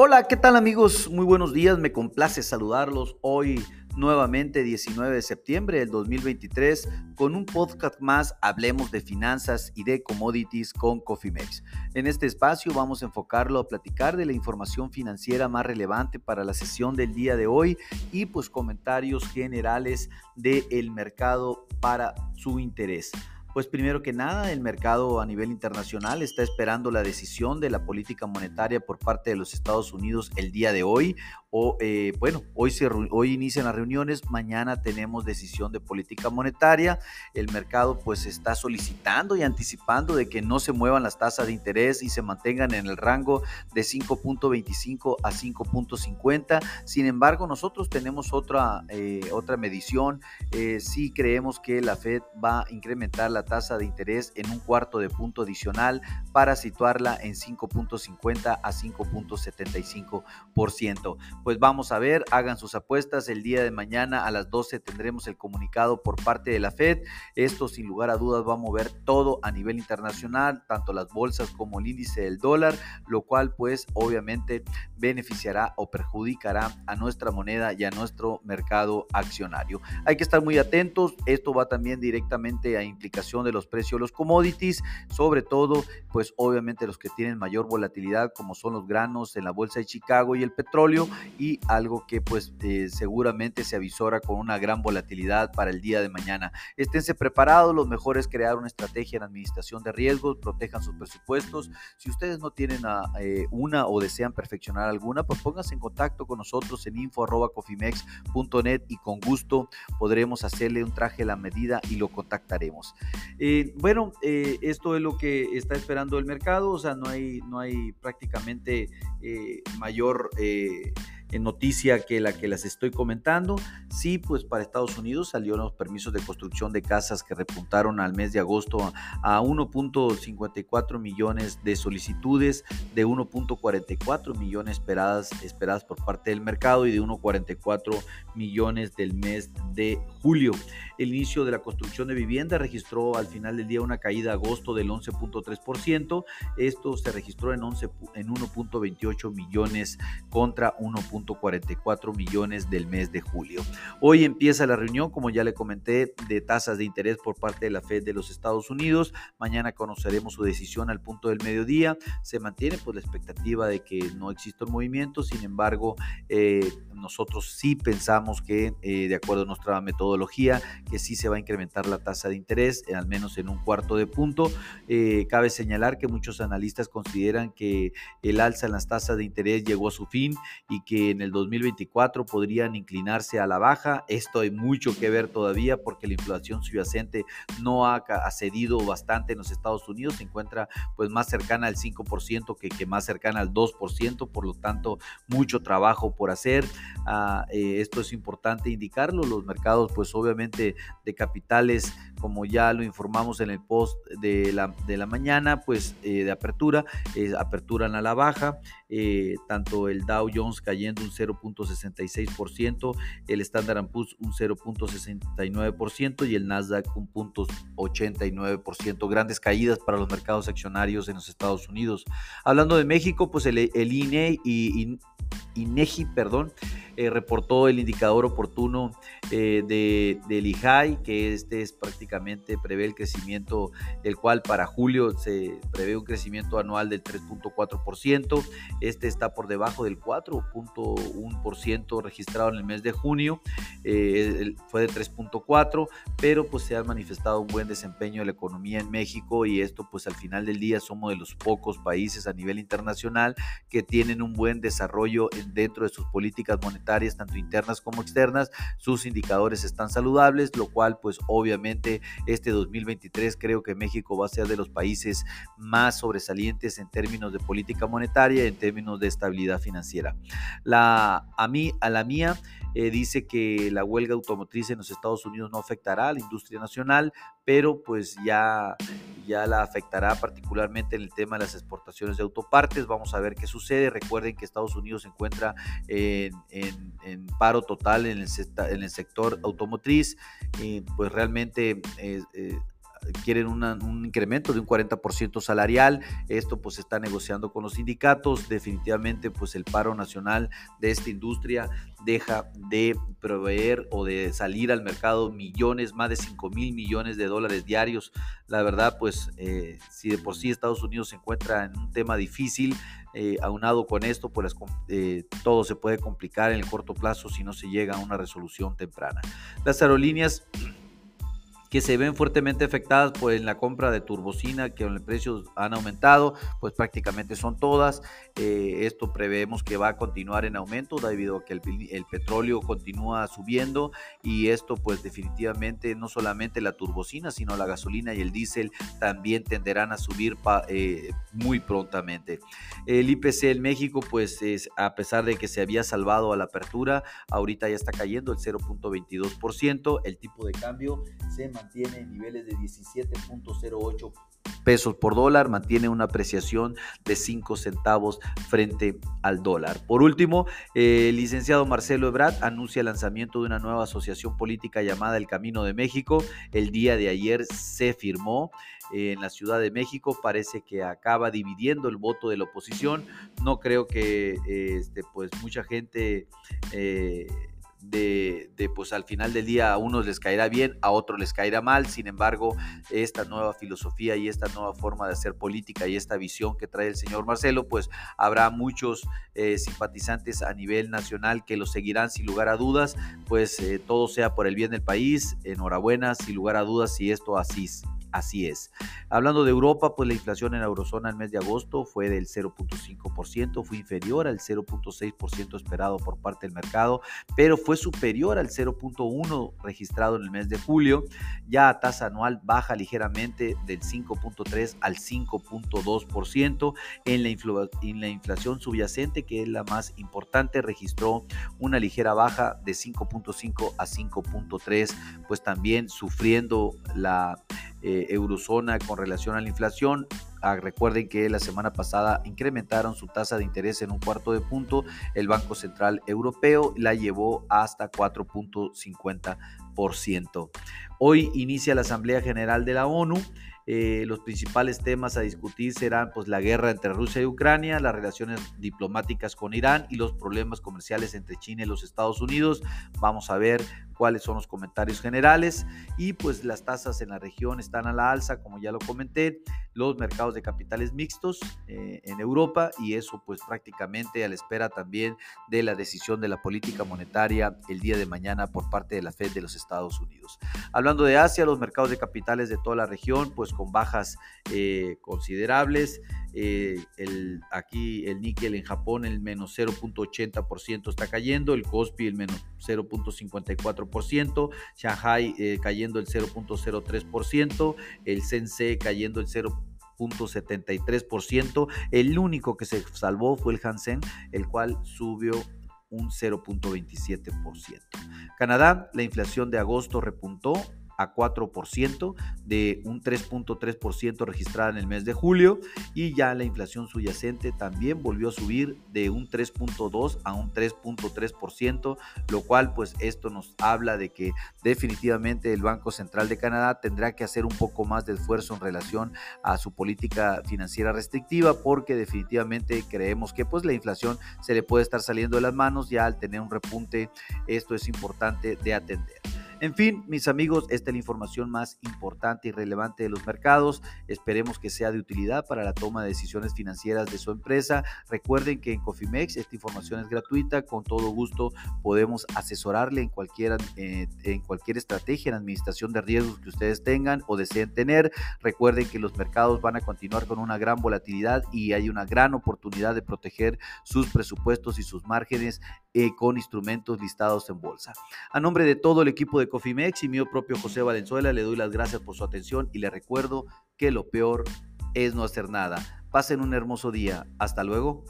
Hola, ¿qué tal amigos? Muy buenos días, me complace saludarlos hoy nuevamente 19 de septiembre del 2023 con un podcast más Hablemos de finanzas y de commodities con Cofimex. En este espacio vamos a enfocarlo a platicar de la información financiera más relevante para la sesión del día de hoy y pues comentarios generales del mercado para su interés. Pues primero que nada, el mercado a nivel internacional está esperando la decisión de la política monetaria por parte de los Estados Unidos el día de hoy o eh, bueno, hoy, hoy inician las reuniones, mañana tenemos decisión de política monetaria, el mercado pues está solicitando y anticipando de que no se muevan las tasas de interés y se mantengan en el rango de 5.25 a 5.50, sin embargo nosotros tenemos otra, eh, otra medición, eh, si creemos que la Fed va a incrementar la tasa de interés en un cuarto de punto adicional para situarla en 5.50 a 5.75% pues vamos a ver, hagan sus apuestas. El día de mañana a las 12 tendremos el comunicado por parte de la Fed. Esto sin lugar a dudas va a mover todo a nivel internacional, tanto las bolsas como el índice del dólar, lo cual pues obviamente beneficiará o perjudicará a nuestra moneda y a nuestro mercado accionario. Hay que estar muy atentos, esto va también directamente a implicación de los precios de los commodities, sobre todo pues obviamente los que tienen mayor volatilidad como son los granos en la bolsa de Chicago y el petróleo y algo que pues eh, seguramente se avisora con una gran volatilidad para el día de mañana. Esténse preparados, lo mejor es crear una estrategia en administración de riesgos, protejan sus presupuestos. Si ustedes no tienen eh, una o desean perfeccionar alguna, pues pónganse en contacto con nosotros en info.cofimex.net y con gusto podremos hacerle un traje a la medida y lo contactaremos. Eh, bueno, esto es lo que está esperando el mercado, o sea, no hay, no hay prácticamente mayor noticia que la que las estoy comentando. Sí, pues para Estados Unidos salieron los permisos de construcción de casas que repuntaron al mes de agosto a 1.54 millones de solicitudes, de 1.44 millones esperadas, esperadas por parte del mercado y de 1.44 millones del mes de julio. El inicio de la construcción de vivienda registró al final del día una caída agosto del 11.3%. Esto se registró en, 11, en 1.28 millones contra 1.44 millones del mes de julio. Hoy empieza la reunión, como ya le comenté, de tasas de interés por parte de la Fed de los Estados Unidos. Mañana conoceremos su decisión al punto del mediodía. Se mantiene pues la expectativa de que no exista un movimiento, sin embargo, eh, nosotros sí pensamos que, eh, de acuerdo a nuestra metodología, que sí se va a incrementar la tasa de interés, al menos en un cuarto de punto. Eh, cabe señalar que muchos analistas consideran que el alza en las tasas de interés llegó a su fin y que en el 2024 podrían inclinarse a la baja. Esto hay mucho que ver todavía porque la inflación subyacente no ha, cedido bastante en los Estados Unidos, se encuentra pues más cercana al 5% que, que más cercana al 2%, por lo tanto mucho trabajo por hacer. Ah, eh, esto es importante indicarlo, los mercados pues obviamente de capitales, como ya lo informamos en el post de la, de la mañana, pues eh, de apertura, eh, aperturan a la baja, eh, tanto el Dow Jones cayendo un 0.66%, el Standard Poor's un 0.69% y el Nasdaq un 0.89%. Grandes caídas para los mercados accionarios en los Estados Unidos. Hablando de México, pues el, el INE y, INEGI, perdón, eh, reportó el indicador oportuno eh, de, del IJAI, que este es prácticamente, prevé el crecimiento, el cual para julio se prevé un crecimiento anual del 3.4%, este está por debajo del 4.1% registrado en el mes de junio, eh, fue de 3.4%, pero pues se ha manifestado un buen desempeño de la economía en México y esto pues al final del día somos de los pocos países a nivel internacional que tienen un buen desarrollo dentro de sus políticas monetarias tanto internas como externas, sus indicadores están saludables, lo cual pues obviamente este 2023 creo que México va a ser de los países más sobresalientes en términos de política monetaria, en términos de estabilidad financiera. La, a mí, a la mía, eh, dice que la huelga automotriz en los Estados Unidos no afectará industria nacional, pero pues ya, ya la afectará particularmente en el tema de las exportaciones de autopartes. Vamos a ver qué sucede. Recuerden que Estados Unidos se encuentra en, paro total en el, sector automotriz. pues realmente... Eh, quieren un incremento de un 40% salarial. Esto pues se está negociando con los sindicatos. Definitivamente pues el paro nacional de esta industria deja de proveer o de salir al mercado millones, más de 5 mil millones de dólares diarios. La verdad pues eh, si de por sí Estados Unidos se encuentra en un tema difícil, eh, aunado con esto, pues eh, todo se puede complicar en el corto plazo si no se llega a una resolución temprana. Las aerolíneas que se ven fuertemente afectadas por pues, la compra de turbocina, que los precios han aumentado, pues prácticamente son todas. Eh, esto prevemos que va a continuar en aumento debido a que el, petróleo continúa subiendo y esto pues definitivamente no solamente la turbocina, sino la gasolina y el diésel también tenderán a subir eh, muy prontamente. El IPC en México pues es, a pesar de que se había salvado a la apertura, ahorita ya está cayendo el 0.22%, el tipo de cambio se mantiene en niveles de 17.08 pesos por dólar, mantiene una apreciación de 5 centavos frente al dólar. Por último, el licenciado Marcelo Ebrard anuncia el lanzamiento de una nueva asociación política llamada El Camino de México. El día de ayer se firmó en la Ciudad de México. Parece que acaba dividiendo el voto de la oposición. No creo que este, pues mucha gente eh, de, pues al final del día a unos les caerá bien, a otros les caerá mal. Sin embargo, esta nueva filosofía y esta nueva forma de hacer política y esta visión que trae el señor Marcelo, pues habrá muchos eh, simpatizantes a nivel nacional que lo seguirán sin lugar a dudas, pues eh, todo sea por el bien del país. Enhorabuena, sin lugar a dudas, si esto así Así es. Hablando de Europa, pues la inflación en la eurozona el mes de agosto fue del 0.5%, fue inferior al 0.6% esperado por parte del mercado, pero fue superior al 0.1% registrado en el mes de julio. Ya a tasa anual baja ligeramente del 5.3 al 5.2%. En en la inflación subyacente, que es la más importante, registró una ligera baja de 5.5 a 5.3, pues también sufriendo la eh, eurozona con relación a la inflación. Ah, recuerden que la semana pasada incrementaron su tasa de interés en un cuarto de punto. El Banco Central Europeo la llevó hasta 4.50%. Hoy inicia la Asamblea General de la ONU. Eh, los principales temas a discutir serán pues, la guerra entre Rusia y Ucrania, las relaciones diplomáticas con Irán y los problemas comerciales entre China y los Estados Unidos. Vamos a ver cuáles son los comentarios generales y pues las tasas en la región están a la alza, como ya lo comenté, los mercados de capitales mixtos eh, en Europa y eso pues prácticamente a la espera también de la decisión de la política monetaria el día de mañana por parte de la Fed de los Estados Unidos. Hablando de Asia, los mercados de capitales de toda la región pues con bajas eh, considerables. Eh, el, aquí el níquel en Japón el menos 0.80% está cayendo, el Kospi el menos 0.54%, Shanghai eh, cayendo el 0.03%, el Sense cayendo el 0.73%, el único que se salvó fue el Hansen, el cual subió un 0.27%. Canadá, la inflación de agosto repuntó a 4% de un 3.3% registrada en el mes de julio y ya la inflación subyacente también volvió a subir de un 3.2 a un 3.3%, lo cual pues esto nos habla de que definitivamente el Banco Central de Canadá tendrá que hacer un poco más de esfuerzo en relación a su política financiera restrictiva porque definitivamente creemos que pues la inflación se le puede estar saliendo de las manos ya al tener un repunte, esto es importante de atender. En fin, mis amigos, esta es la información más importante y relevante de los mercados. Esperemos que sea de utilidad para la toma de decisiones financieras de su empresa. Recuerden que en Cofimex esta información es gratuita. Con todo gusto podemos asesorarle en cualquier, eh, en cualquier estrategia en administración de riesgos que ustedes tengan o deseen tener. Recuerden que los mercados van a continuar con una gran volatilidad y hay una gran oportunidad de proteger sus presupuestos y sus márgenes eh, con instrumentos listados en bolsa. A nombre de todo el equipo de Cofimex y mío propio José Valenzuela, le doy las gracias por su atención y le recuerdo que lo peor es no hacer nada. Pasen un hermoso día. Hasta luego.